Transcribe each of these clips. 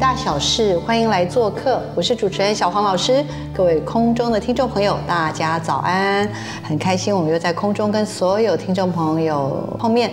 大小事，欢迎来做客。我是主持人小黄老师，各位空中的听众朋友，大家早安！很开心，我们又在空中跟所有听众朋友碰面。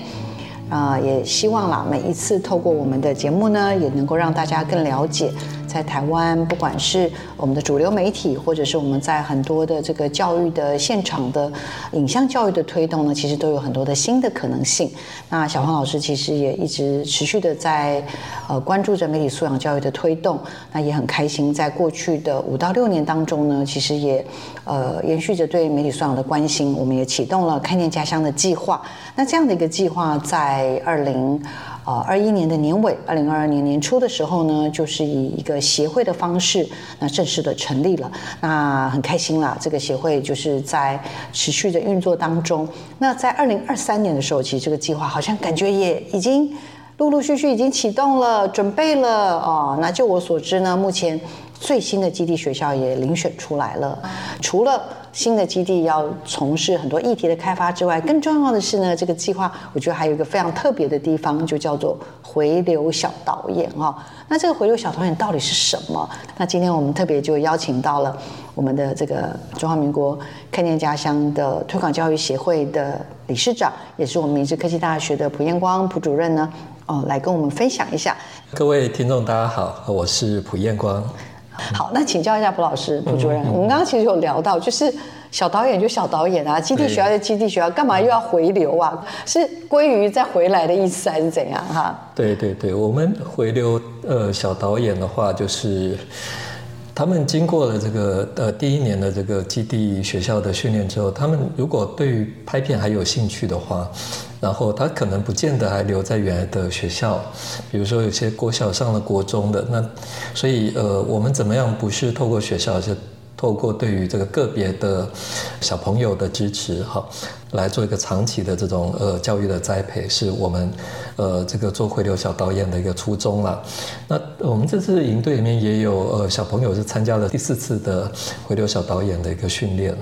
啊，也希望啦，每一次透过我们的节目呢，也能够让大家更了解。在台湾，不管是我们的主流媒体，或者是我们在很多的这个教育的现场的影像教育的推动呢，其实都有很多的新的可能性。那小黄老师其实也一直持续的在呃关注着媒体素养教育的推动。那也很开心，在过去的五到六年当中呢，其实也呃延续着对媒体素养的关心。我们也启动了看见家乡的计划。那这样的一个计划，在二零。啊，二一年的年尾，二零二二年年初的时候呢，就是以一个协会的方式，那正式的成立了。那很开心啦，这个协会就是在持续的运作当中。那在二零二三年的时候，其实这个计划好像感觉也已经陆陆续续已经启动了，准备了哦。那就我所知呢，目前最新的基地学校也遴选出来了，除了。新的基地要从事很多议题的开发之外，更重要的是呢，这个计划我觉得还有一个非常特别的地方，就叫做回流小导演哈。那这个回流小导演到底是什么？那今天我们特别就邀请到了我们的这个中华民国看见家乡的推广教育协会的理事长，也是我们明治科技大学的蒲彦光蒲主任呢，哦，来跟我们分享一下。各位听众大家好，我是蒲彦光。好，那请教一下蒲老师、蒲主任，我们刚刚其实有聊到，就是小导演就小导演啊，基地学校就基地学校，干嘛又要回流啊？是归于再回来的意思，还是怎样哈？对对对，我们回流呃小导演的话，就是他们经过了这个呃第一年的这个基地学校的训练之后，他们如果对于拍片还有兴趣的话。然后他可能不见得还留在原来的学校，比如说有些国小上了国中的那，所以呃，我们怎么样不是透过学校，而是透过对于这个个别的小朋友的支持哈。来做一个长期的这种呃教育的栽培，是我们呃这个做回流小导演的一个初衷了。那我们这次营队里面也有呃小朋友是参加了第四次的回流小导演的一个训练，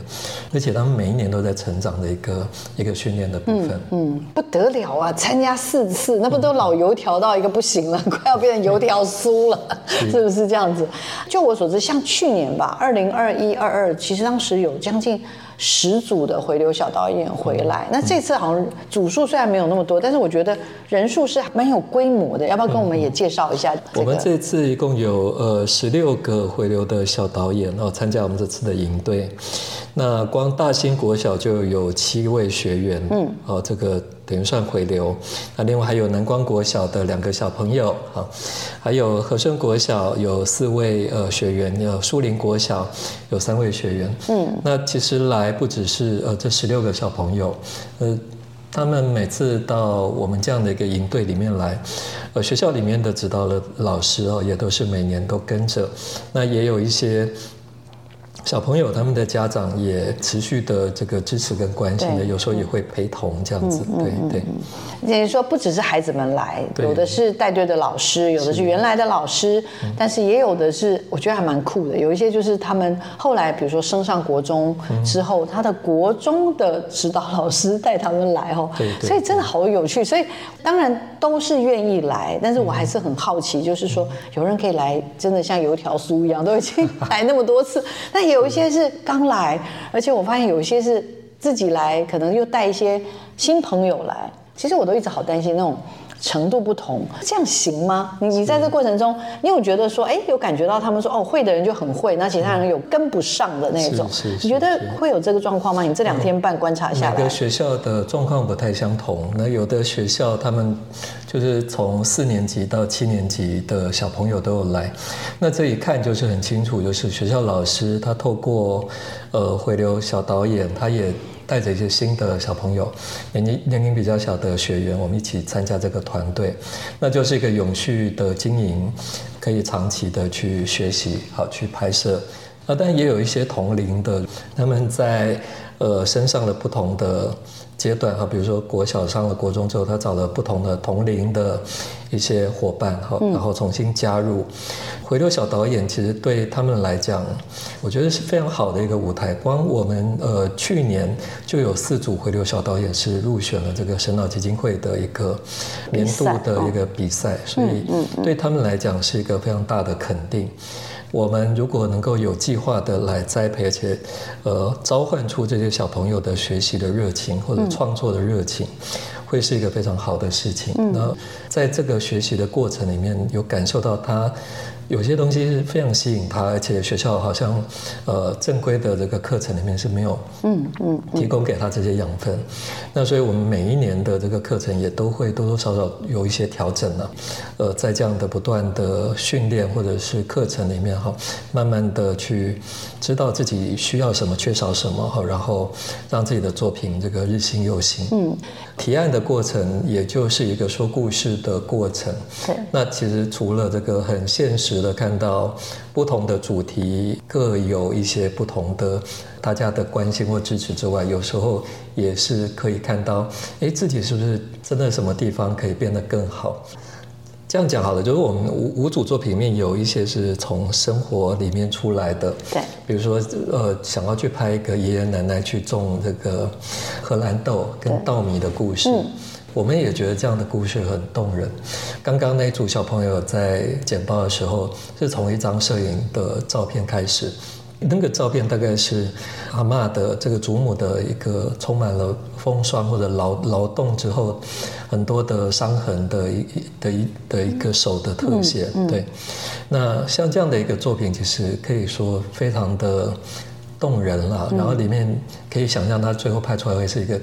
而且他们每一年都在成长的一个一个训练的部分。嗯，不得了啊！参加四次，那不都老油条到一个不行了，快要变成油条酥了，是不是这样子？就我所知，像去年吧，二零二一二二，其实当时有将近。十组的回流小导演回来，那这次好像组数虽然没有那么多，但是我觉得人数是蛮有规模的。要不要跟我们也介绍一下？我们这次一共有呃十六个回流的小导演哦参加我们这次的营队。那光大兴国小就有七位学员，嗯，哦这个。等于算回流，那另外还有南光国小的两个小朋友，啊，还有和顺国小有四位呃学员，有树林国小有三位学员，嗯，那其实来不只是呃这十六个小朋友，呃，他们每次到我们这样的一个营队里面来，呃学校里面的指导的老师哦也都是每年都跟着，那也有一些。小朋友他们的家长也持续的这个支持跟关心的，有时候也会陪同这样子，对对。也就是说，不只是孩子们来，有的是带队的老师，有的是原来的老师，但是也有的是，我觉得还蛮酷的。有一些就是他们后来，比如说升上国中之后，他的国中的指导老师带他们来哦，所以真的好有趣。所以当然都是愿意来，但是我还是很好奇，就是说有人可以来，真的像油条酥一样，都已经来那么多次，那也。有一些是刚来，而且我发现有一些是自己来，可能又带一些新朋友来。其实我都一直好担心那种。程度不同，这样行吗？你你在这过程中，你有觉得说，哎，有感觉到他们说，哦，会的人就很会，那其他人有跟不上的那种，你觉得会有这个状况吗？你这两天半观察下来，每个学校的状况不太相同。那有的学校他们就是从四年级到七年级的小朋友都有来，那这一看就是很清楚，就是学校老师他透过呃回流小导演，他也。带着一些新的小朋友，年龄年龄比较小的学员，我们一起参加这个团队，那就是一个永续的经营，可以长期的去学习，好去拍摄。啊，但也有一些同龄的，他们在呃身上的不同的。阶段哈，比如说国小上了国中之后，他找了不同的同龄的一些伙伴哈，然后重新加入回流小导演，其实对他们来讲，我觉得是非常好的一个舞台。光我们呃去年就有四组回流小导演是入选了这个神脑基金会的一个年度的一个比赛，所以对他们来讲是一个非常大的肯定。我们如果能够有计划的来栽培，而且，呃，召唤出这些小朋友的学习的热情或者创作的热情，会是一个非常好的事情。那在这个学习的过程里面，有感受到他。有些东西是非常吸引他，而且学校好像，呃，正规的这个课程里面是没有，嗯嗯，提供给他这些养分。那所以我们每一年的这个课程也都会多多少少有一些调整呢。呃，在这样的不断的训练或者是课程里面哈，慢慢的去知道自己需要什么、缺少什么哈，然后让自己的作品这个日新又新。嗯，提案的过程也就是一个说故事的过程。对。那其实除了这个很现实。的看到不同的主题各有一些不同的大家的关心或支持之外，有时候也是可以看到，哎，自己是不是真的什么地方可以变得更好？这样讲好了，就是我们五五组作品里面有一些是从生活里面出来的，对，比如说呃，想要去拍一个爷爷奶奶去种这个荷兰豆跟稻米的故事。我们也觉得这样的故事很动人。刚刚那组小朋友在剪报的时候，是从一张摄影的照片开始。那个照片大概是阿妈的这个祖母的一个充满了风霜或者劳劳动之后很多的伤痕的一的一的一个手的特写。对，那像这样的一个作品，其实可以说非常的动人了。然后里面可以想象，他最后拍出来会是一个。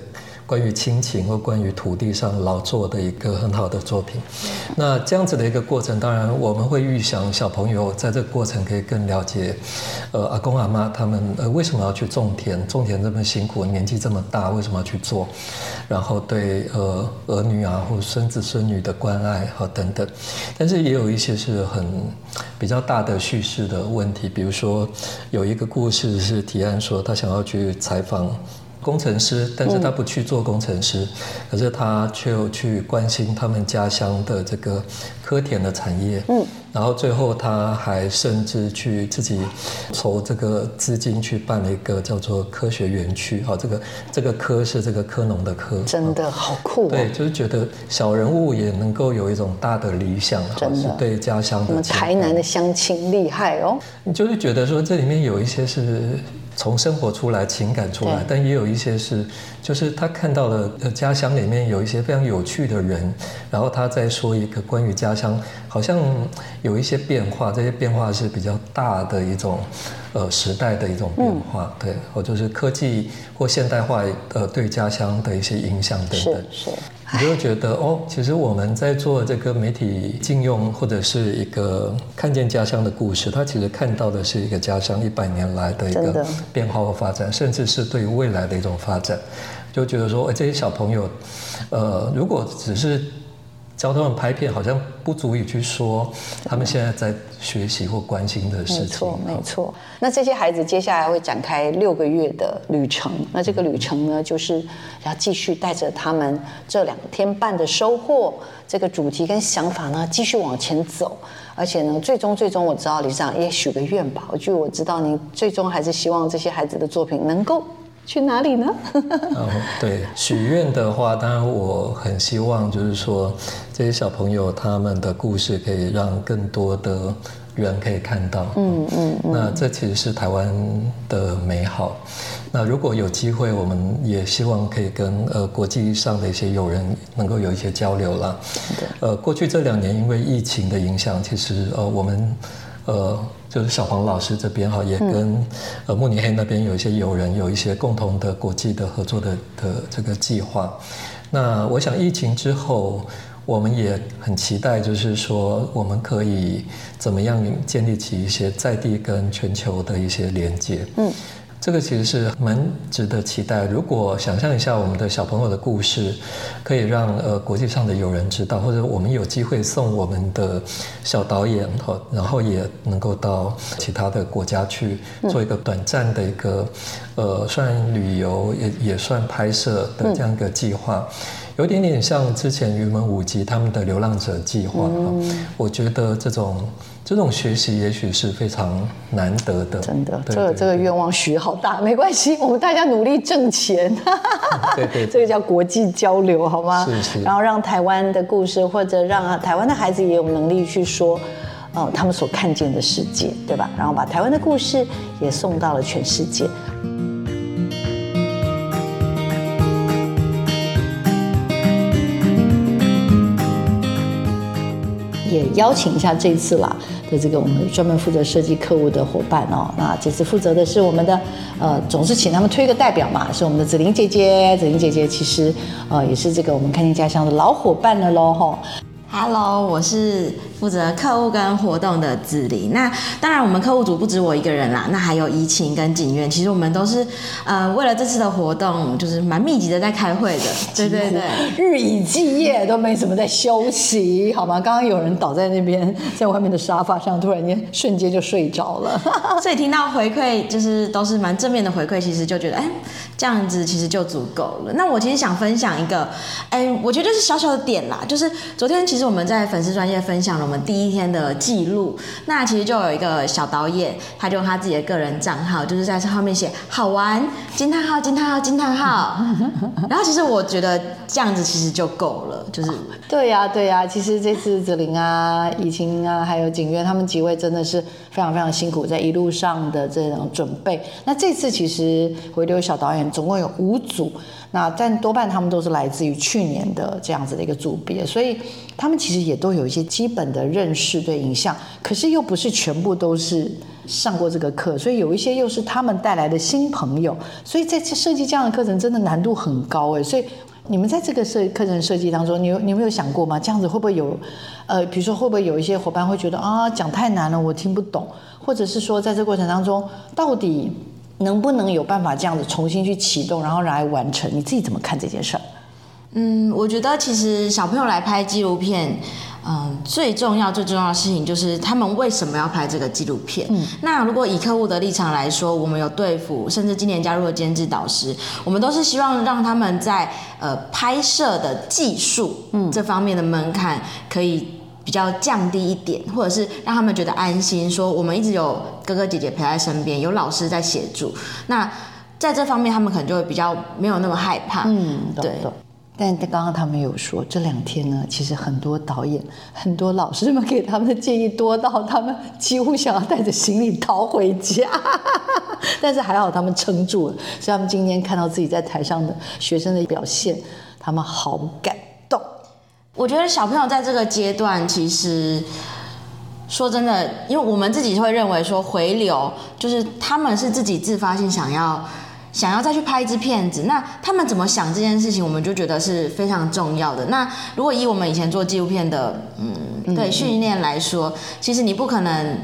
关于亲情或关于土地上劳作的一个很好的作品，那这样子的一个过程，当然我们会预想小朋友在这个过程可以更了解，呃，阿公阿妈他们呃为什么要去种田，种田这么辛苦，年纪这么大，为什么要去做？然后对呃儿女啊或孙子孙女的关爱和等等，但是也有一些是很比较大的叙事的问题，比如说有一个故事是提案说他想要去采访。工程师，但是他不去做工程师，可是他却又去关心他们家乡的这个科田的产业。嗯，然后最后他还甚至去自己筹这个资金去办了一个叫做科学园区。好，这个这个科是这个科农的科，真的好酷。对，就是觉得小人物也能够有一种大的理想，真的对家乡的。我们台南的乡亲厉害哦。你就是觉得说这里面有一些是。从生活出来，情感出来，但也有一些是，就是他看到了呃家乡里面有一些非常有趣的人，然后他在说一个关于家乡，好像有一些变化，这些变化是比较大的一种，呃时代的一种变化，对，或就是科技或现代化呃对家乡的一些影响等等。是。你就会觉得哦，其实我们在做这个媒体禁用或者是一个看见家乡的故事，它其实看到的是一个家乡一百年来的一个变化和发展，甚至是对未来的一种发展。就觉得说，哎，这些小朋友，呃，如果只是。教他们拍片好像不足以去说他们现在在学习或关心的事情。没错，没错。那这些孩子接下来会展开六个月的旅程。那这个旅程呢，就是要继续带着他们这两天半的收获，这个主题跟想法呢，继续往前走。而且呢，最终最终我知道李市长也许个愿吧。我就我知道你最终还是希望这些孩子的作品能够。去哪里呢？哦，对，许愿的话，当然我很希望，就是说这些小朋友他们的故事可以让更多的人可以看到。嗯嗯嗯。那这其实是台湾的美好。那如果有机会，我们也希望可以跟呃国际上的一些友人能够有一些交流啦。呃，过去这两年因为疫情的影响，其实呃我们呃。就是小黄老师这边哈，也跟呃慕尼黑那边有一些友人有一些共同的国际的合作的的这个计划。那我想疫情之后，我们也很期待，就是说我们可以怎么样建立起一些在地跟全球的一些连接。嗯。这个其实是蛮值得期待。如果想象一下我们的小朋友的故事，可以让呃国际上的友人知道，或者我们有机会送我们的小导演哈，然后也能够到其他的国家去做一个短暂的一个呃算旅游也也算拍摄的这样一个计划。有点点像之前云门舞集他们的流浪者计划我觉得这种这种学习也许是非常难得的。真的，这个这个愿望许好大，没关系，我们大家努力挣钱。对 对，这个叫国际交流，好吗？是是。然后让台湾的故事，或者让台湾的孩子也有能力去说，哦，他们所看见的世界，对吧？然后把台湾的故事也送到了全世界。也邀请一下这次啦的这个我们专门负责设计客户的伙伴哦，那这次负责的是我们的呃，总是请他们推个代表嘛，是我们的紫菱姐姐，紫菱姐姐其实呃也是这个我们看见家乡的老伙伴了喽哈。Hello，我是。负责客户跟活动的治理，那当然我们客户组不止我一个人啦，那还有怡情跟景苑，其实我们都是呃为了这次的活动，就是蛮密集的在开会的，对对对，日以继夜都没怎么在休息，好吗？刚刚有人倒在那边，在外面的沙发上，突然间瞬间就睡着了，所以听到回馈就是都是蛮正面的回馈，其实就觉得哎这样子其实就足够了。那我其实想分享一个，哎，我觉得是小小的点啦，就是昨天其实我们在粉丝专业分享了。第一天的记录，那其实就有一个小导演，他就用他自己的个人账号，就是在上面写好玩惊叹号惊叹号惊叹号。然后其实我觉得这样子其实就够了，就是对呀对呀。其实这次子玲啊、怡晴啊，还有景渊他们几位真的是非常非常辛苦，在一路上的这种准备。那这次其实回流小导演总共有五组。那但多半他们都是来自于去年的这样子的一个组别，所以他们其实也都有一些基本的认识对影像，可是又不是全部都是上过这个课，所以有一些又是他们带来的新朋友，所以在设计这样的课程真的难度很高哎，所以你们在这个设课程设计当中，你有你有没有想过吗？这样子会不会有呃，比如说会不会有一些伙伴会觉得啊讲太难了，我听不懂，或者是说在这过程当中到底？能不能有办法这样子重新去启动，然后来完成？你自己怎么看这件事儿？嗯，我觉得其实小朋友来拍纪录片，嗯，最重要最重要的事情就是他们为什么要拍这个纪录片。嗯，那如果以客户的立场来说，我们有对付，甚至今年加入了监制导师，我们都是希望让他们在呃拍摄的技术嗯这方面的门槛可以。比较降低一点，或者是让他们觉得安心，说我们一直有哥哥姐姐陪在身边，有老师在协助。那在这方面，他们可能就会比较没有那么害怕。嗯，对。但刚刚他们有说，这两天呢，其实很多导演、很多老师们给他们的建议多到他们几乎想要带着行李逃回家。但是还好他们撑住了，所以他们今天看到自己在台上的学生的表现，他们好感。我觉得小朋友在这个阶段，其实说真的，因为我们自己会认为说回流，就是他们是自己自发性想要想要再去拍一支片子，那他们怎么想这件事情，我们就觉得是非常重要的。那如果以我们以前做纪录片的，嗯，对训练来说，其实你不可能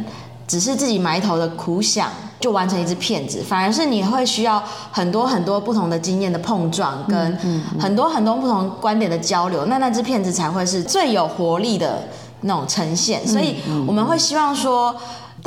只是自己埋头的苦想。就完成一只片子，反而是你会需要很多很多不同的经验的碰撞，跟很多很多不同观点的交流，那那只片子才会是最有活力的那种呈现。所以我们会希望说。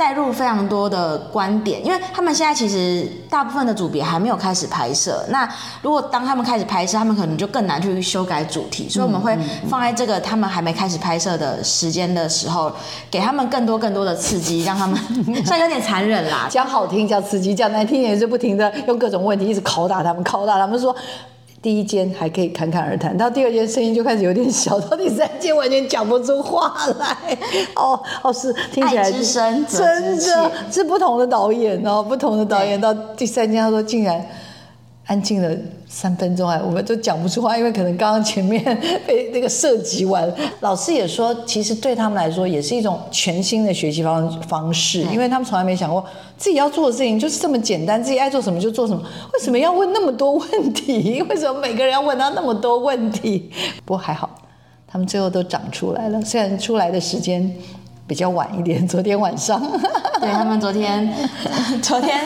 带入非常多的观点，因为他们现在其实大部分的组别还没有开始拍摄。那如果当他们开始拍摄，他们可能就更难去修改主题，所以我们会放在这个他们还没开始拍摄的时间的时候，给他们更多更多的刺激，让他们 虽然有点残忍啦，讲好听叫刺激，讲难听也是不停的用各种问题一直拷打他们，拷打他们说。第一间还可以侃侃而谈，到第二间声音就开始有点小，到第三间完全讲不出话来。哦哦，是听起来真的是不同的导演哦，不同的导演到第三间，他说竟然。安静了三分钟啊，我们都讲不出话，因为可能刚刚前面被那个涉及完。老师也说，其实对他们来说也是一种全新的学习方方式，因为他们从来没想过自己要做的事情就是这么简单，自己爱做什么就做什么。为什么要问那么多问题？为什么每个人要问他那么多问题？不过还好，他们最后都长出来了，虽然出来的时间比较晚一点，昨天晚上。对他们昨天，昨天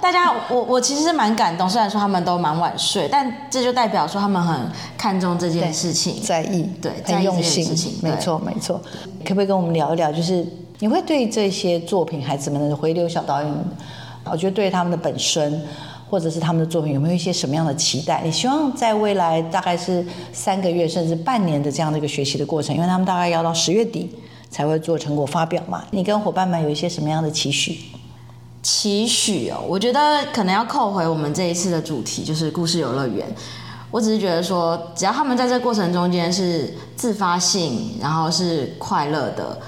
大家我我其实是蛮感动，虽然说他们都蛮晚睡，但这就代表说他们很看重这件事情，在意，对，很用心件事情，，没错没错。可不可以跟我们聊一聊？就是你会对这些作品，孩子们的回流小导演，我觉得对他们的本身。或者是他们的作品有没有一些什么样的期待？你希望在未来大概是三个月甚至半年的这样的一个学习的过程，因为他们大概要到十月底才会做成果发表嘛。你跟伙伴们有一些什么样的期许？期许哦，我觉得可能要扣回我们这一次的主题，就是故事游乐园。我只是觉得说，只要他们在这过程中间是自发性，然后是快乐的，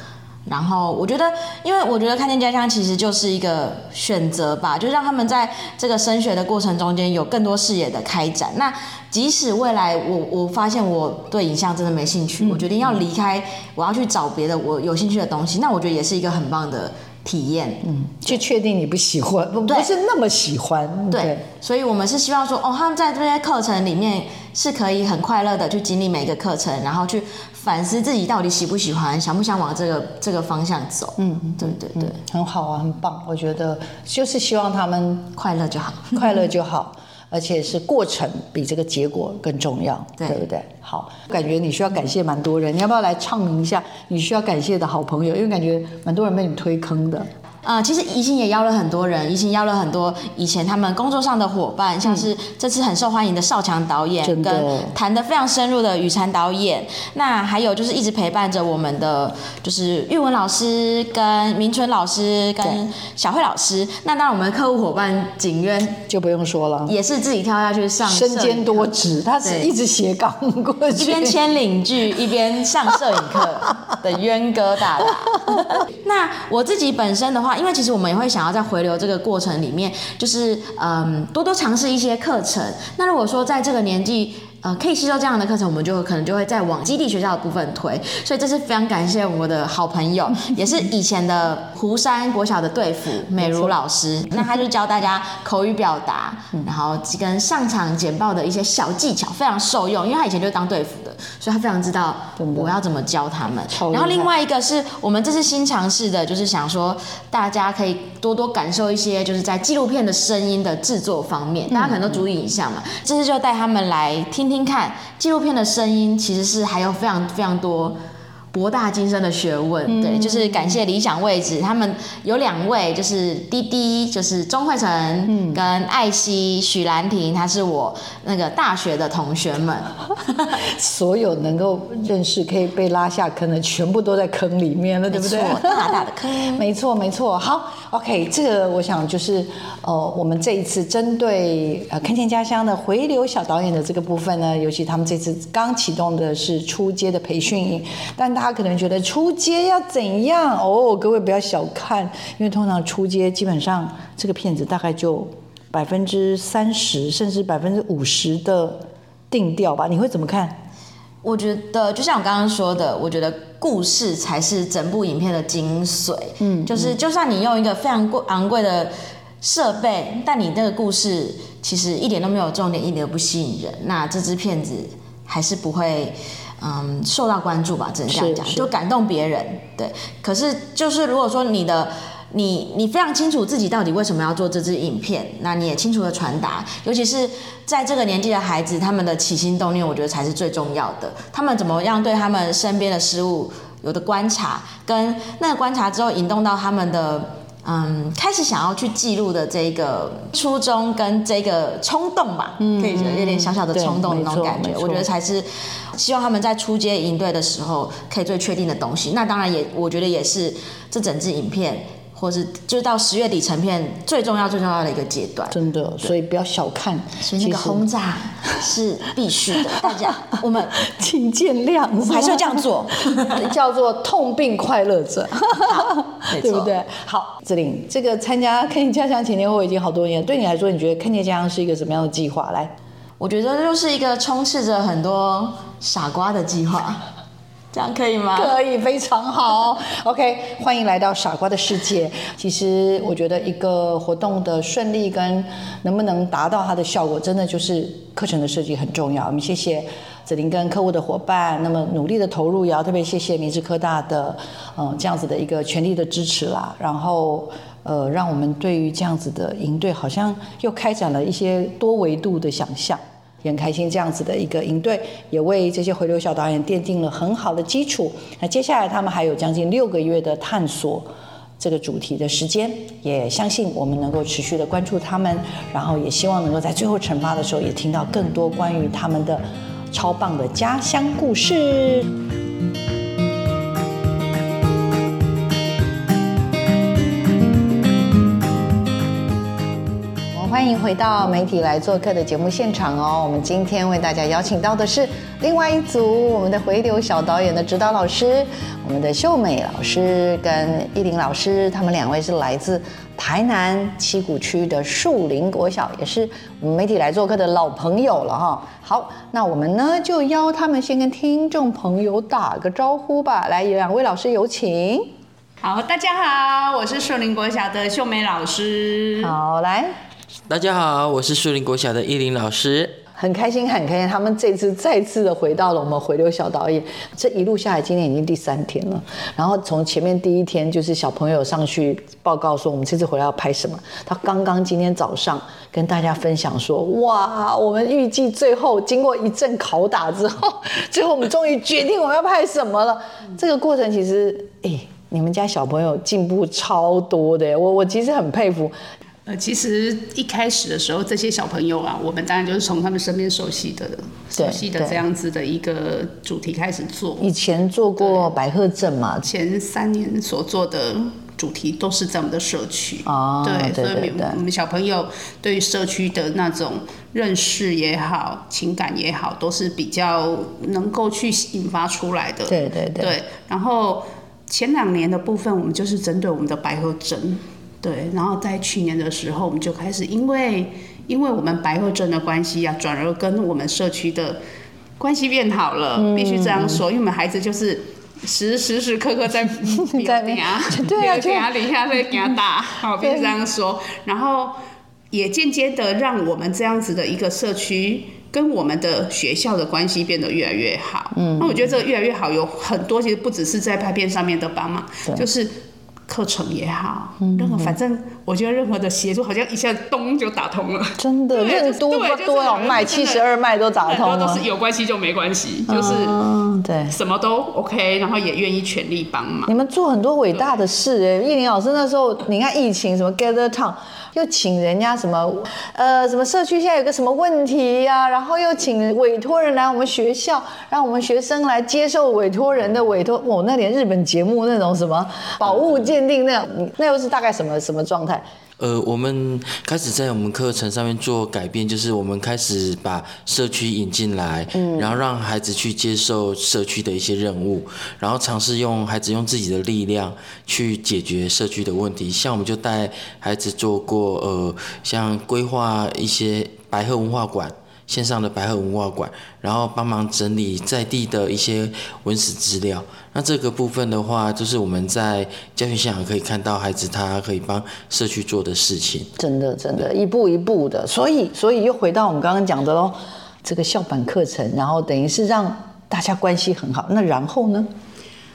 然后我觉得，因为我觉得看见家乡其实就是一个选择吧，就让他们在这个升学的过程中间有更多视野的开展。那即使未来我我发现我对影像真的没兴趣，我决定要离开，我要去找别的我有兴趣的东西，那我觉得也是一个很棒的体验。嗯，去确定你不喜欢，不不是那么喜欢。对，所以我们是希望说，哦，他们在这些课程里面是可以很快乐的去经历每一个课程，然后去反思自己到底喜不喜欢，想不想往这个这个方向走。嗯，对对对，很好啊，很棒。我觉得就是希望他们快乐就好。快乐就好，而且是过程比这个结果更重要，对不对？好，感觉你需要感谢蛮多人，你要不要来唱名一下你需要感谢的好朋友？因为感觉蛮多人被你推坑的。呃，其实怡兴也邀了很多人，怡兴邀了很多以前他们工作上的伙伴，像是这次很受欢迎的邵强导演，跟谈得非常深入的雨禅导演，那还有就是一直陪伴着我们的就是玉文老师、跟明春老师、跟小慧老师。那当然我们的客户伙伴景渊就不用说了，也是自己跳下去上身兼多职。他是一直斜杠过去，一边签领剧一边上摄影课的渊哥大大。那我自己本身的话，因为其实我们也会想要在回流这个过程里面，就是嗯多多尝试一些课程。那如果说在这个年纪。呃，可以吸收这样的课程，我们就可能就会再往基地学校的部分推，所以这是非常感谢我的好朋友，也是以前的湖山国小的队服美如老师，那他就教大家口语表达，然后跟上场简报的一些小技巧，非常受用，因为他以前就是当队服的，所以他非常知道我要怎么教他们然后另外一个是我们这次新尝试的，就是想说大家可以多多感受一些就是在纪录片的声音的制作方面，大家可能都注意影像嘛，这次就带他们来听听听看纪录片的声音，其实是还有非常非常多。博大精深的学问，对，就是感谢理想位置，他们有两位，就是滴滴，就是钟慧成，跟艾希、许兰婷，她是我那个大学的同学们，所有能够认识可以被拉下坑的，全部都在坑里面了，对不对？大大的坑 没错，没错。好，OK，这个我想就是呃，我们这一次针对呃看见家乡的回流小导演的这个部分呢，尤其他们这次刚启动的是初阶的培训营，但大家可能觉得出街要怎样哦？各位不要小看，因为通常出街基本上这个片子大概就百分之三十甚至百分之五十的定调吧，你会怎么看？我觉得就像我刚刚说的，我觉得故事才是整部影片的精髓。嗯，就是就算你用一个非常贵昂贵的设备，但你那个故事其实一点都没有重点，一点都不吸引人，那这支片子还是不会。嗯，受到关注吧，只能这样讲，就感动别人。对，可是就是如果说你的你你非常清楚自己到底为什么要做这支影片，那你也清楚的传达，尤其是在这个年纪的孩子，他们的起心动念，我觉得才是最重要的。他们怎么样对他们身边的事物有的观察，跟那个观察之后引动到他们的。嗯，开始想要去记录的这个初衷跟这个冲动吧，可以说有点小小的冲动的那种感觉，我觉得才是希望他们在出街营队的时候可以最确定的东西。那当然也，我觉得也是这整支影片，或是就是到十月底成片最重要最重要的一个阶段。真的，所以不要小看，所以那个轰炸是必须的，大家我们 请见谅，我我们还是要这样做。叫做痛并快乐着，对不对？好，子玲，这个参加看见家乡前年会已经好多年，对你来说，你觉得看见家乡是一个什么样的计划？来，我觉得这就是一个充斥着很多傻瓜的计划。这样可以吗？可以，非常好。OK，欢迎来到傻瓜的世界。其实我觉得一个活动的顺利跟能不能达到它的效果，真的就是课程的设计很重要。我们谢谢子琳跟客户的伙伴，那么努力的投入，也要特别谢谢明治科大的呃这样子的一个全力的支持啦。然后呃，让我们对于这样子的营队，好像又开展了一些多维度的想象。也很开心，这样子的一个应对也为这些回流小导演奠定了很好的基础。那接下来他们还有将近六个月的探索这个主题的时间，也相信我们能够持续的关注他们，然后也希望能够在最后惩罚的时候，也听到更多关于他们的超棒的家乡故事。欢迎回到媒体来做客的节目现场哦。我们今天为大家邀请到的是另外一组我们的回流小导演的指导老师，我们的秀美老师跟依林老师，他们两位是来自台南七股区的树林国小，也是我们媒体来做客的老朋友了哈。好，那我们呢就邀他们先跟听众朋友打个招呼吧。来，两位老师有请。好，大家好，我是树林国小的秀美老师。好，来。大家好，我是树林国小的依林老师，很开心，很开心，他们这次再次的回到了我们回流小导演。这一路下来，今天已经第三天了。然后从前面第一天就是小朋友上去报告说我们这次回来要拍什么，他刚刚今天早上跟大家分享说，哇，我们预计最后经过一阵拷打之后，最后我们终于决定我们要拍什么了。这个过程其实，哎，你们家小朋友进步超多的，我我其实很佩服。呃，其实一开始的时候，这些小朋友啊，我们当然就是从他们身边熟悉的、熟悉的这样子的一个主题开始做。以前做过白鹤镇嘛，前三年所做的主题都是在我们的社区。哦，对，所以我们小朋友对于社区的那种认识也好、情感也好，都是比较能够去引发出来的。对对对。对，然后前两年的部分，我们就是针对我们的白鹤镇。对，然后在去年的时候，我们就开始，因为因为我们白鹤镇的关系啊，转而跟我们社区的关系变好了，必须这样说，因为我们孩子就是时时时刻刻在 在顶啊，对啊，给他底下在给他打，好，必须这样说，然后也间接的让我们这样子的一个社区跟我们的学校的关系变得越来越好。嗯，那我觉得这个越来越好，有很多其实不只是在拍片上面的帮忙，就是。课程也好，任何反正我觉得任何的协助，好像一下咚就打通了。真的，任多多少脉，七十二脉都打通了。都是有关系就没关系，就是对什么都 OK，然后也愿意全力帮忙。你们做很多伟大的事哎，叶林老师那时候，你看疫情什么 Gather Town。又请人家什么，呃，什么社区现在有个什么问题呀？然后又请委托人来我们学校，让我们学生来接受委托人的委托。哦，那连日本节目那种什么宝物鉴定，那样那又是大概什么什么状态？呃，我们开始在我们课程上面做改变，就是我们开始把社区引进来，嗯，然后让孩子去接受社区的一些任务，然后尝试用孩子用自己的力量去解决社区的问题。像我们就带孩子做过，呃，像规划一些白鹤文化馆。线上的白鹤文化馆，然后帮忙整理在地的一些文史资料。那这个部分的话，就是我们在教学现场可以看到孩子他可以帮社区做的事情。真的，真的，一步一步的。所以，所以又回到我们刚刚讲的喽，这个校本课程，然后等于是让大家关系很好。那然后呢？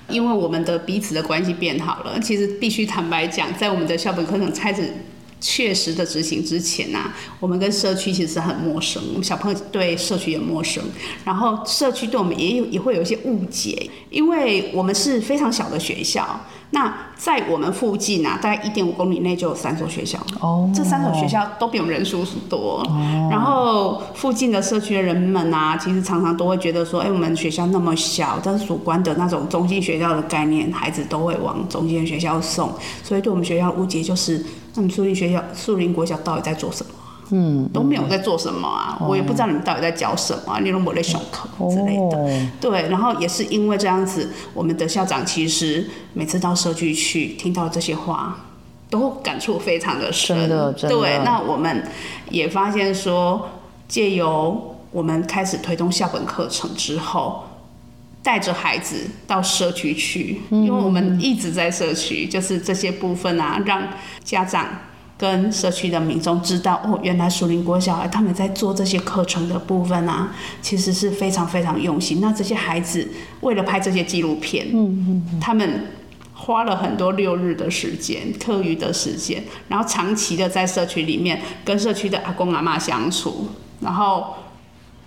因为我们的彼此的关系变好了，其实必须坦白讲，在我们的校本课程开始。确实的执行之前呐，我们跟社区其实很陌生，我们小朋友对社区也陌生，然后社区对我们也有也会有一些误解，因为我们是非常小的学校。那在我们附近啊，大概一点五公里内就有三所学校。哦，这三所学校都比我们人数多。哦，然后附近的社区的人们啊，其实常常都会觉得说，哎，我们学校那么小，但是主观的那种中心学校的概念，孩子都会往中心学校送。所以对我们学校误解就是，那们树林学校、树林国小到底在做什么？嗯，都没有在做什么啊，我也不知道你们到底在教什么，你都没在上课之类的。对，然后也是因为这样子，我们的校长其实每次到社区去，听到这些话，都感触非常的深。真的，真的。对，那我们也发现说，借由我们开始推动校本课程之后，带着孩子到社区去，因为我们一直在社区，就是这些部分啊，让家长跟社区的民众知道，哦，原来树林国小孩他们在做这些课程的部分啊，其实是非常非常用心。那这些孩子为了拍这些纪录片，嗯嗯，他们花了很多六日的时间、课余的时间，然后长期的在社区里面跟社区的阿公阿妈相处，然后。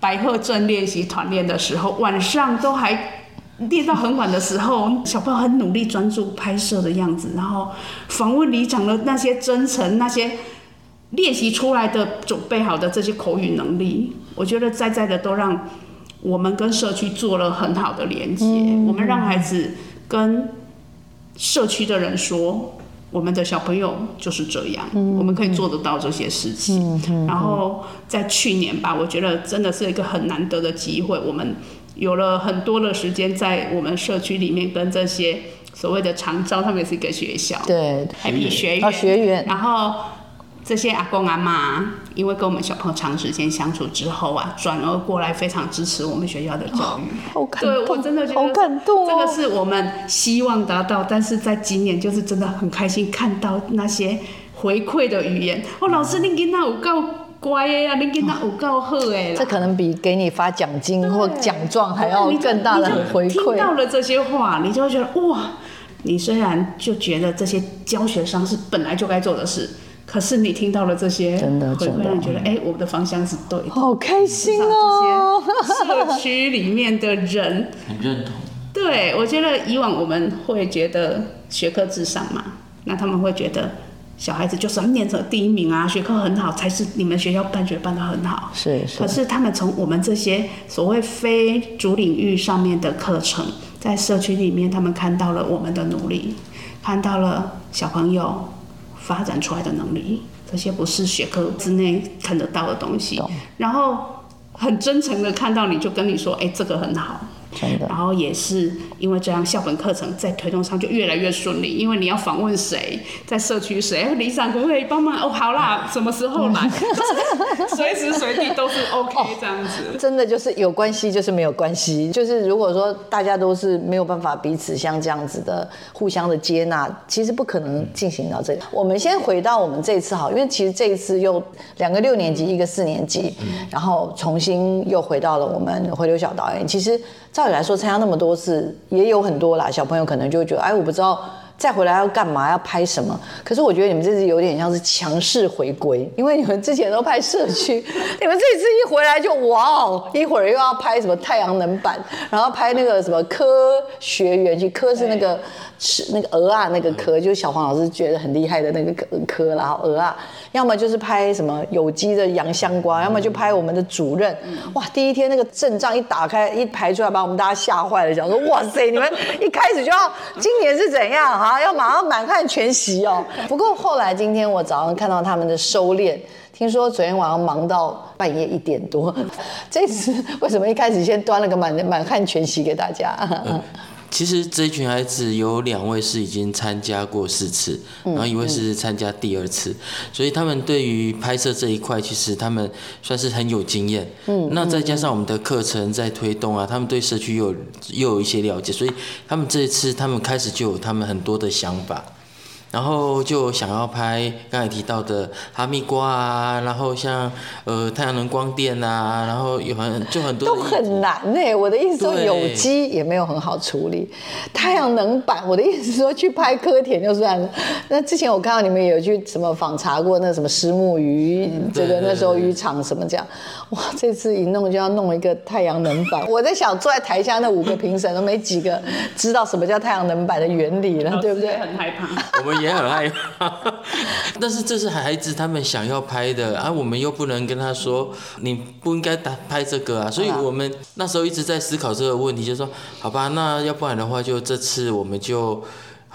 白鹤镇练习团练的时候，晚上都还练到很晚的时候，小朋友很努力专注拍摄的样子，然后访问里长的那些真诚，那些练习出来的准备好的这些口语能力，我觉得在在的都让我们跟社区做了很好的连接，我们让孩子跟社区的人说。我们的小朋友就是这样，我们可以做得到这些事情。然后在去年吧，我觉得真的是一个很难得的机会，我们有了很多的时间在我们社区里面跟这些所谓的长招，他们也是一个学校，对，海皮学院，学院，然后。这些阿公阿妈，因为跟我们小朋友长时间相处之后啊，转而过来非常支持我们学校的教育。好感动，对我真的觉得好感动。这个是我们希望达到，但是在今年就是真的很开心看到那些回馈的语言。哦，老师，你跟他有够乖呀，你跟他有够好哎。这可能比给你发奖金或奖状还要更大的回馈。听到了这些话，你就会觉得哇，你虽然就觉得这些教学上是本来就该做的事。可是你听到了这些，真的会让你觉得，哎，我们的方向是对的，好开心哦！社区里面的人很认同。对，我觉得以往我们会觉得学科至上嘛，那他们会觉得小孩子就是要念成第一名啊，学科很好才是你们学校办学办得很好。是是。可是他们从我们这些所谓非主领域上面的课程，在社区里面，他们看到了我们的努力，看到了小朋友。发展出来的能力，这些不是学科之内看得到的东西。然后很真诚的看到你就跟你说，哎，这个很好。然后也是因为这样，校本课程在推动上就越来越顺利。因为你要访问谁，在社区谁，李长可不可以帮忙？哦，好啦，什么时候来？随时随地都是 OK 这样子。真的就是有关系就是没有关系，就是如果说大家都是没有办法彼此像这样子的互相的接纳，其实不可能进行到这里。我们先回到我们这一次好，因为其实这一次又两个六年级，一个四年级，然后重新又回到了我们回流小导演。其实。照理来说，参加那么多次，也有很多啦。小朋友可能就觉得，哎，我不知道再回来要干嘛，要拍什么。可是我觉得你们这次有点像是强势回归，因为你们之前都拍社区，你们这次一回来就哇哦，一会儿又要拍什么太阳能板，然后拍那个什么科学园区，科是那个。是那个鹅啊，那个科就是小黄老师觉得很厉害的那个科科然后鹅啊，要么就是拍什么有机的洋香瓜，要么就拍我们的主任。哇，第一天那个阵仗一打开一排出来，把我们大家吓坏了，想说哇塞，你们一开始就要今年是怎样哈，要马上满汉全席哦。不过后来今天我早上看到他们的收敛，听说昨天晚上忙到半夜一点多。这次为什么一开始先端了个满满汉全席给大家？其实这一群孩子有两位是已经参加过四次，然后一位是参加第二次，所以他们对于拍摄这一块，其实他们算是很有经验。嗯，那再加上我们的课程在推动啊，他们对社区又又有一些了解，所以他们这一次他们开始就有他们很多的想法。然后就想要拍刚才提到的哈密瓜啊，然后像呃太阳能光电啊，然后有很就很多都很难呢。我的意思说有机也没有很好处理，太阳能板，我的意思说去拍科田就算了。那之前我看到你们有去什么访查过那什么石木鱼，这个那时候渔场什么这样，哇，这次一弄就要弄一个太阳能板。我在想坐在台下那五个评审都没几个知道什么叫太阳能板的原理了，对不对？很害怕。我们。也很害怕，但是这是孩子他们想要拍的啊，我们又不能跟他说你不应该打拍这个啊，所以我们那时候一直在思考这个问题，就说好吧，那要不然的话，就这次我们就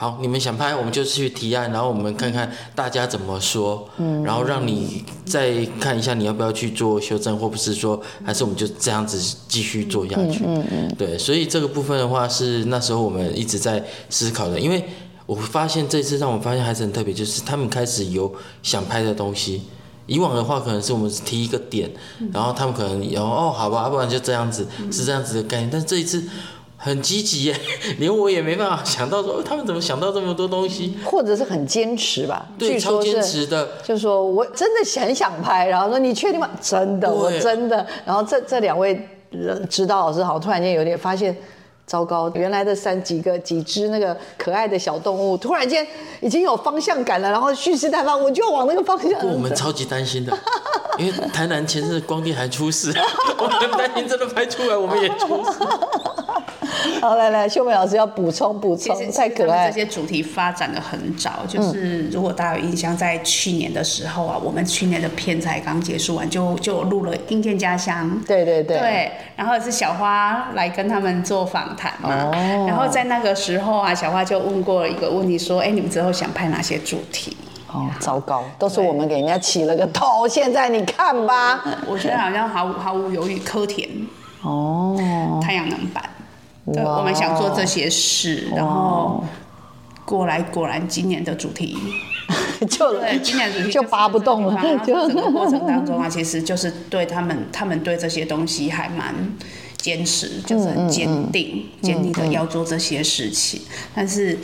好，你们想拍，我们就去提案，然后我们看看大家怎么说，嗯，然后让你再看一下你要不要去做修正，或不是说还是我们就这样子继续做下去，嗯嗯，对，所以这个部分的话是那时候我们一直在思考的，因为。我发现这次让我发现还是很特别，就是他们开始有想拍的东西。以往的话，可能是我们提一个点，然后他们可能有哦，好吧，要不然就这样子，是这样子的概念。但是这一次，很积极耶，连我也没办法想到说哦他们怎么想到这么多东西。或者是很坚持吧？对，超坚是持的。就是说我真的很想拍，然后说你确定吗？真的，我真的。然后这这两位呃指导老师好像突然间有点发现。糟糕，原来的三几个几只那个可爱的小动物，突然间已经有方向感了，然后蓄势待发，我就往那个方向。我们超级担心的，因为台南前阵光电还出事，我们很担心真的拍出来我们也出事。好，来来，秀美老师要补充补充，太可爱这。些主题发展的很早，就是如果大家有印象，在去年的时候啊，我们去年的片才刚结束完，就就录了《硬件家乡》。对对对，对，然后是小花来跟他们做访谈嘛，哦然后在那个时候啊，小花就问过一个问题，说：“哎，你们之后想拍哪些主题哦，糟糕，都是我们给人家起了个头，现在你看吧。？”我觉得好像毫无毫无犹豫，科田哦，太阳能板，对，我们想做这些事，然后过来果然今年的主题。就对，今年主题就拔不动了，就 就。整个过程当中啊，其实就是对他们，他们对这些东西还蛮坚持，就是很坚定、坚定的要做这些事情。但是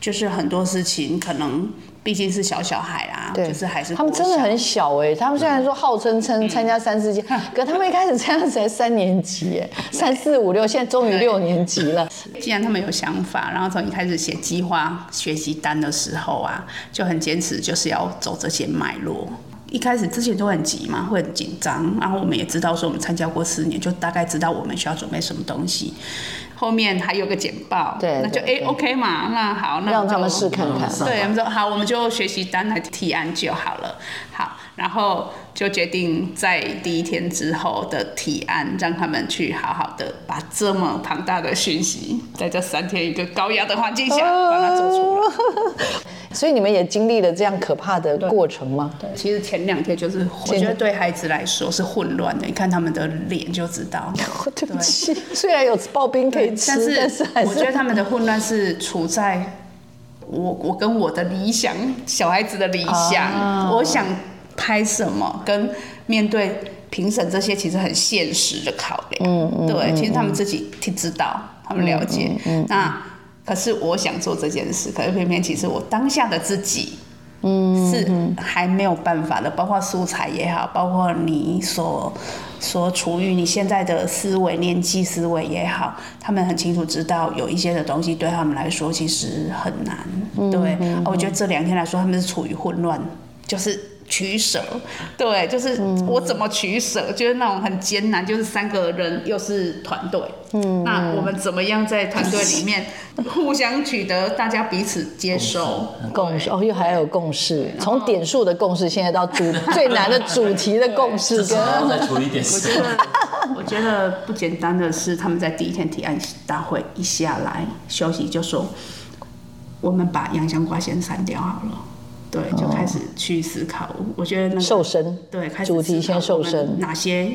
就是很多事情可能毕竟是小小孩啦，就是还是他们真的很小哎、他们虽然说号称参参加三四届，可他们一开始参加才三年级哎，三四五六，现在终于六年级了。既然他们有想法，然后从一开始写计划学习单的时候啊，就很坚持，就是要走这些脉络。一开始之前都很急嘛，会很紧张，然后我们也知道说我们参加过四年，就大概知道我们需要准备什么东西。后面还有个简报，对那就哎 OK 嘛，那好，那让他们试看看对，我们说好，我们就学习单来提案就好了。好，然后就决定在第一天之后的提案，让他们去好好的把这么庞大的讯息，在这三天一个高压的环境下把它做出来。所以你们也经历了这样可怕的过程吗？对，其实前两天就是，我觉得对孩子来说是混乱的，你看他们的脸就知道。对不起，虽然有刨冰可以吃，但是我觉得他们的混乱是处在我我跟我的理想，小孩子的理想，啊我想拍什么，跟面对评审这些其实很现实的考量。嗯嗯对，其实他们自己挺知道，他们了解。嗯那可是我想做这件事，可是偏偏其实我当下的自己。嗯，是还没有办法的，包括素材也好，包括你所所处于你现在的思维、年纪思维也好，他们很清楚知道有一些的东西对他们来说其实很难。对，我觉得这两天来说，他们是处于混乱，就是取舍。对，就是我怎么取舍，就是那种很艰难，就是三个人又是团队。嗯，那我们怎么样在团队里面互相取得大家彼此接受？共识哦，又还有共识，从点数的共识，现在到主 最难的主题的共识，跟要再处理一点我事觉。得，我觉得不简单的是，他们在第一天提案大会一下来休息，就说我们把洋香瓜先删掉好了。对，就开始去思考。我觉得那个瘦身对，开始主题先瘦身哪些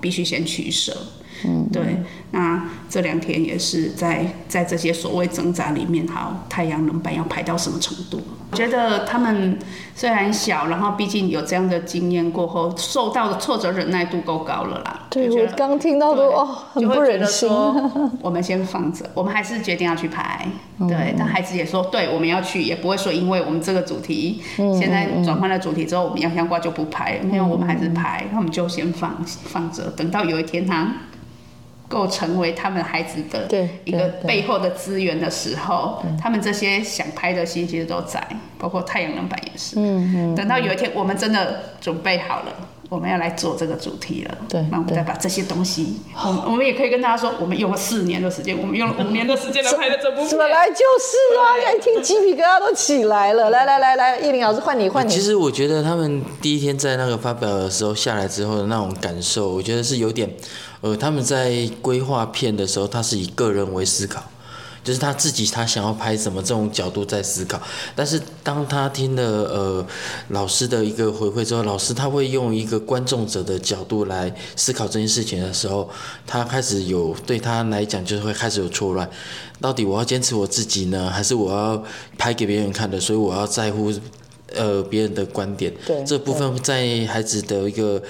必须先取舍。嗯，对。那这两天也是在在这些所谓挣扎里面，好，太阳能板要排到什么程度？我觉得他们虽然小，然后毕竟有这样的经验过后，受到的挫折忍耐度够高了啦。对我刚听到都哦，很不忍心。我们先放着，我们还是决定要去排。嗯对，但孩子也说，对，我们要去，也不会说因为我们这个主题嗯现在转换了主题之后，我们阳相挂就不拍，没有，我们还是排，那我们就先放放着，等到有一天他够成为他们孩子的对一个背后的资源的时候，他们这些想拍的心其实都在，包括太阳能板也是。嗯嗯。等到有一天我们真的准备好了。我们要来做这个主题了，对那我们再把这些东西，我们我们也可以跟大家说，我们用了四年的时间，我们用了五年的时间来拍的这部片。怎么来就是啊！一听鸡皮疙瘩都起来了。来来来来，叶林老师换你换你。其实我觉得他们第一天在那个发表的时候下来之后的那种感受，我觉得是有点，呃，他们在规划片的时候，他是以个人为思考，就是他自己他想要拍什么这种角度在思考。但是当他听了呃老师的一个回馈之后，老师他会用一个观众者的角度来思考这件事情的时候，他开始有对他来讲就是会开始有错乱，到底我要坚持我自己呢，还是我要拍给别人看的？所以我要在乎呃别人的观点。对这部分在孩子的一个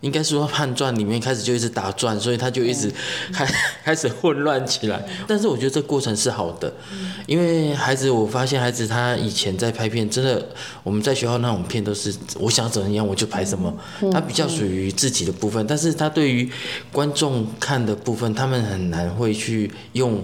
应该说判断里面开始就一直打转，所以他就一直开 开始混乱起来。但是我觉得这过程是好的，因为孩子，我发现孩子他以前在拍片，真的我们在学校那种片都是我想怎样我就拍什么，他比较属于自己的部分，但是他对于观众看的部分，他们很难会去用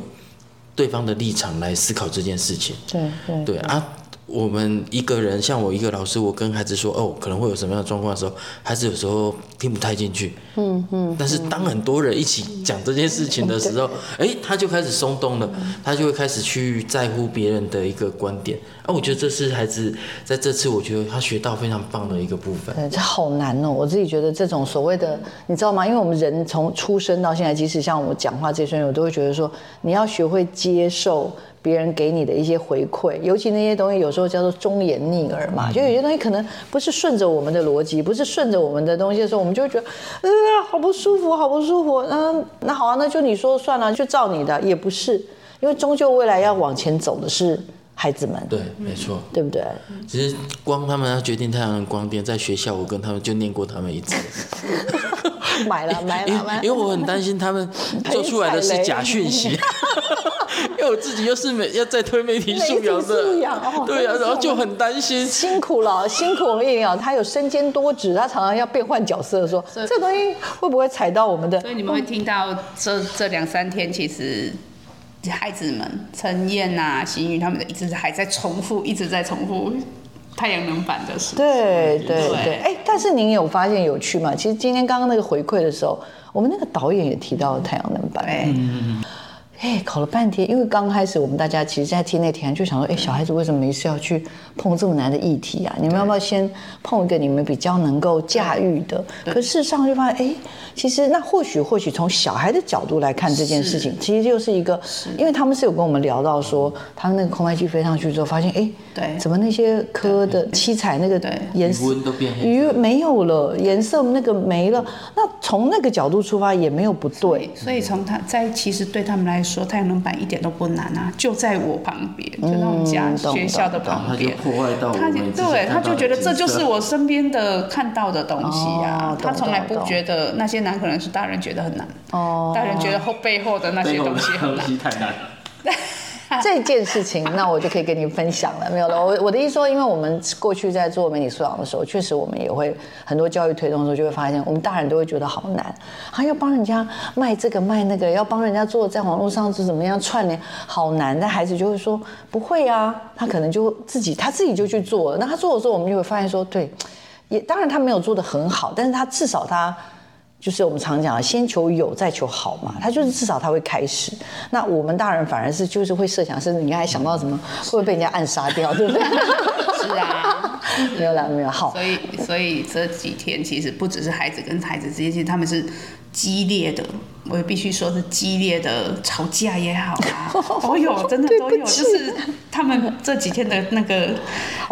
对方的立场来思考这件事情。对对对啊，我们一个人，像我一个老师，我跟孩子说，哦，可能会有什么样的状况的时候，孩子有时候听不太进去。嗯嗯。但是当很多人一起讲这件事情的时候，哎，他就开始松动了，他就会开始去在乎别人的一个观点。啊，我觉得这是孩子在这次，我觉得他学到非常棒的一个部分。对，这好难哦！我自己觉得这种所谓的，你知道吗？因为我们人从出生到现在，即使像我讲话这些，我都会觉得说，你要学会接受别人给你的一些回馈，尤其那些东西有时候叫做忠言逆耳嘛，就有些东西可能不是顺着我们的逻辑，不是顺着我们的东西的时候，我们就会觉得，呃，好不舒服，好不舒服。嗯，那好啊，那就你说算了，就照你的，也不是，因为终究未来要往前走的是孩子们，对，没错。对不对？其实光他们要决定太阳能光电，在学校我跟他们就念过他们一次。买了，买了，买了。因为我很担心他们 做出来的是假讯息，因为我自己又是媒要在推媒体素养媒体素的，养哦对啊，然后就很担心。辛苦了，辛苦我们叶啊，他有身兼多职，他常常要变换角色，说这东西会不会踩到我们的？所以你们会听到这这两三天，其实孩子们陈燕呐、邢宇他们的一直还在重复，一直在重复太阳能板的事。对对对对，哎，但是您有发现有趣吗？其实今天刚刚那个回馈的时候，我们那个导演也提到了太阳能板。对，哎，考了半天，因为刚开始我们大家其实，在听那天就想说，哎，小孩子为什么没事要去碰这么难的议题啊？你们要不要先碰一个你们比较能够驾驭的？可事实上就发现，哎，其实那或许或许从小孩的角度来看这件事情，其实就是一个，因为他们是有跟我们聊到说，他们那个空拍机飞上去之后，发现，哎，对。怎么那些科的七彩那个对。颜色都变黑鱼没有了，颜色那个没了，那从那个角度出发也没有不对。所以从他在其实对他们来说，太阳能板一点都不难啊，就在我旁边，就那种家嗯学校的旁边。破坏到他就们之前对，他就觉得这就是我身边的看到的东西啊哦，他从来不觉得那些难，可能是大人觉得很难，哦大人觉得后背后的那些东西很难。太难。这件事情，那我就可以跟你分享了，没有了。我我的意思说，因为我们过去在做媒体素养的时候，确实我们也会很多教育推动的时候，就会发现我们大人都会觉得好难，还要帮人家卖这个卖那个，要帮人家做在网络上是怎么样串联，好难。但孩子就会说不会啊，他可能就自己他自己就去做了。那他做的时候，我们就会发现说，对，也当然他没有做的很好，但是他至少他。就是我们常讲的，先求有，再求好嘛。他就是至少他会开始。那我们大人反而是就是会设想，甚至你刚才想到什么，会不会被人家暗杀掉，对不对？是啊，没有啦，没有好。所以所以这几天其实不只是孩子跟孩子之间，其实他们是激烈的，我也必须说是激烈的吵架也好啊，都有，真的都有，就是他们这几天的那个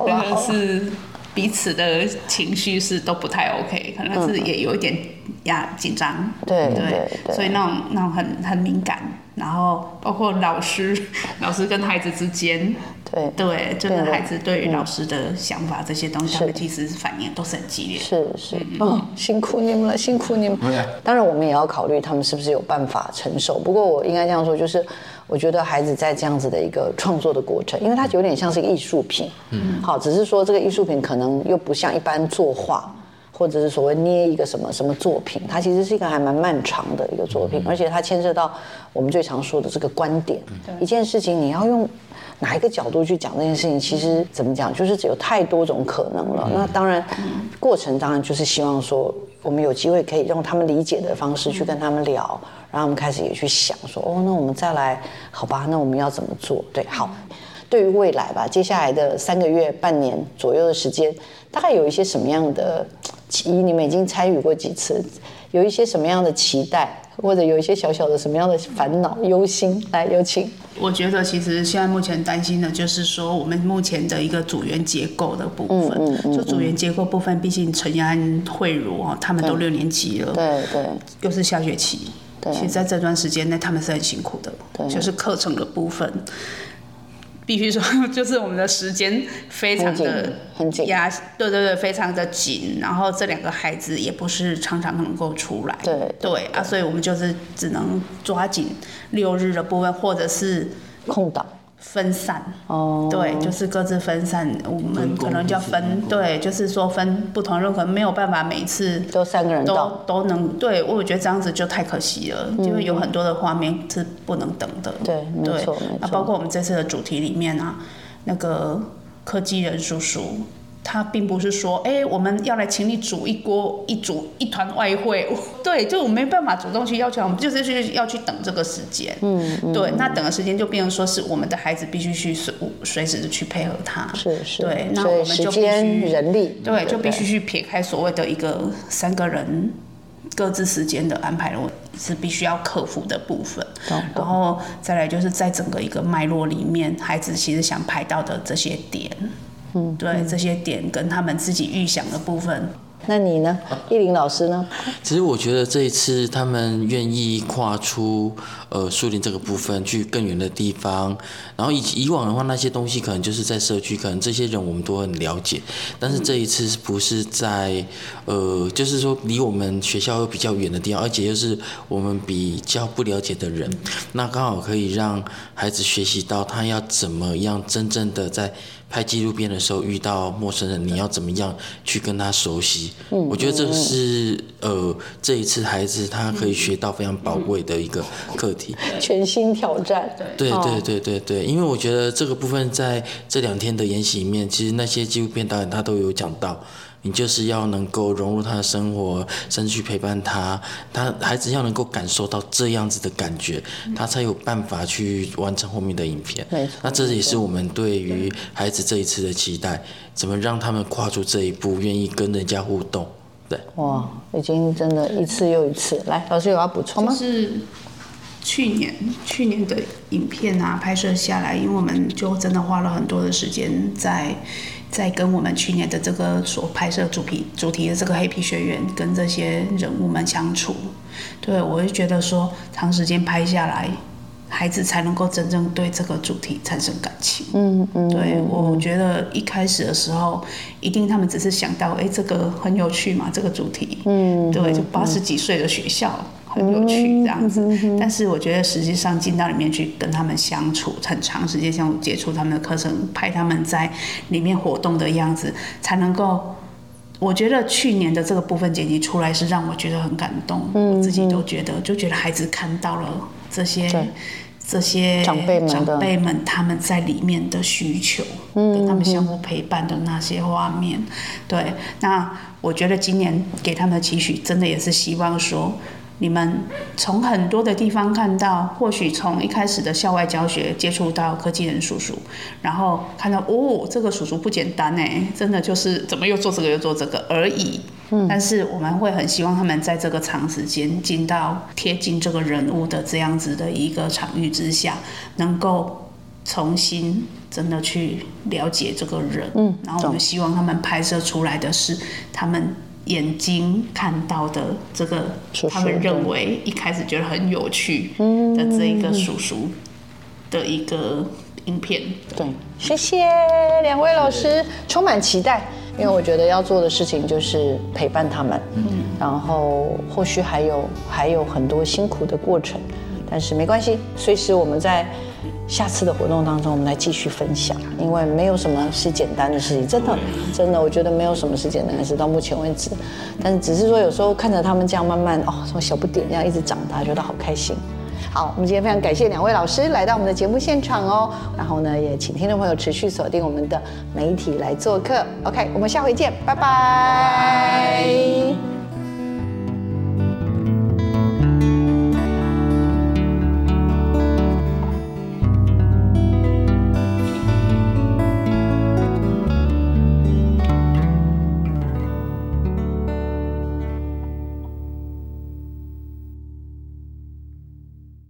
那个是彼此的情绪是都不太 OK，可能是也有一点压紧张，对对对所以那种那种很很敏感，然后包括老师 老师跟孩子之间。对对，真对的的孩子对于老师的想法这些东西，他们其实反应都是很激烈。是是，哦，辛苦你们了，辛苦你们。当然，我们也要考虑他们是不是有办法承受。不过，我应该这样说，就是我觉得孩子在这样子的一个创作的过程，因为它有点像是一个艺术品，嗯，好，只是说这个艺术品可能又不像一般作画。或者是所谓捏一个什么什么作品，它其实是一个还蛮漫长的一个作品，而且它牵涉到我们最常说的这个观点。一件事情你要用哪一个角度去讲这件事情，其实怎么讲，就是只有太多种可能了。那当然，过程当然就是希望说，我们有机会可以用他们理解的方式去跟他们聊，然后我们开始也去想说，哦，那我们再来，好吧，那我们要怎么做？对，好。对于未来吧，接下来的三个月、半年左右的时间，大概有一些什么样的？期你们已经参与过几次，有一些什么样的期待，或者有一些小小的什么样的烦恼、忧心？来，有请。我觉得其实现在目前担心的就是说，我们目前的一个组员结构的部分，嗯就组员结构部分，毕竟陈安、慧茹哦，他们都六年级了，对对又是下学期，其实在这段时间内他们是很辛苦的，对就是课程的部分。必须说，就是我们的时间非常的很紧压，对对对，非常的紧。然后这两个孩子也不是常常能够出来，对。对啊，所以我们就是只能抓紧六日的部分，或者是空档分散。哦，对，就是各自分散，我们可能就要分，对，就是说分不同任，可能没有办法每次都三个人都，都能。对，我觉得这样子就太可惜了，因为有很多的画面是不能等的。对没对错没错那包括我们这次的主题里面啊，那个科技人叔叔。他并不是说，哎、我们要来请你煮一锅一煮一团外汇，对，就我没办法主动去要求，我们就是去要去等这个时间，嗯，对，那等的时间就变成说是我们的孩子必须去随随时的去配合他，是是，对，那我们就必须人力，对，就必须去撇开所谓的一个三个人各自时间的安排了，是必须要克服的部分。然后再来就是在整个一个脉络里面，孩子其实想拍到的这些点，嗯，对，这些点跟他们自己预想的部分，那你呢，依林老师呢？其实我觉得这一次他们愿意跨出呃树林这个部分去更远的地方，然后以以往的话那些东西可能就是在社区，可能这些人我们都很了解，但是这一次不是在呃就是说离我们学校又比较远的地方，而且又是我们比较不了解的人，那刚好可以让孩子学习到他要怎么样真正的在拍纪录片的时候遇到陌生人，你要怎么样去跟他熟悉？我觉得这个是呃这一次孩子他可以学到非常宝贵的一个课题。全新挑战，对对对对对，因为我觉得这个部分在这两天的研习里面，其实那些纪录片导演他都有讲到。你就是要能够融入他的生活，甚至去陪伴他，他孩子要能够感受到这样子的感觉，他才有办法去完成后面的影片。那这也是我们对于孩子这一次的期待，怎么让他们跨出这一步，愿意跟人家互动。对，哇，已经真的一次又一次。来，老师有要补充吗？是去年去年的影片啊拍摄下来，因为我们就真的花了很多的时间在在跟我们去年的这个所拍摄主题主题的这个黑皮学员跟这些人物们相处。对我就觉得说，长时间拍下来。孩子才能够真正对这个主题产生感情。嗯嗯，对，我觉得一开始的时候，一定他们只是想到，哎，这个很有趣嘛，这个主题，嗯，对，就八十几岁的学校很有趣这样子。但是我觉得实际上进到里面去跟他们相处很长时间，像我接触他们的课程，拍他们在里面活动的样子，才能够。我觉得去年的这个部分剪辑出来是让我觉得很感动，我自己都觉得，就觉得孩子看到了这些对这些长辈们长辈们他们在里面的需求，跟他们相互陪伴的那些画面。对，那我觉得今年给他们的期许，真的也是希望说。你们从很多的地方看到，或许从一开始的校外教学接触到科技人叔叔，然后看到哦，这个叔叔不简单哎，真的就是怎么又做这个又做这个而已。嗯但是我们会很希望他们在这个长时间进到贴近这个人物的这样子的一个场域之下，能够重新真的去了解这个人。嗯，然后我们希望他们拍摄出来的是他们眼睛看到的这个他们认为一开始觉得很有趣的这一个叔叔的一个影片。对，谢谢两位老师，充满期待。因为我觉得要做的事情就是陪伴他们，嗯，然后或许还有还有很多辛苦的过程，但是没关系，随时我们在下次的活动当中，我们来继续分享，因为没有什么是简单的事情，真的真的，我觉得没有什么是简单的事，到目前为止，但是只是说有时候看着他们这样慢慢哦，从小不点这样一直长大，觉得好开心。好，我们今天非常感谢两位老师来到我们的节目现场哦。然后呢，也请听众朋友持续锁定我们的媒体来做客。OK，我们下回见，拜拜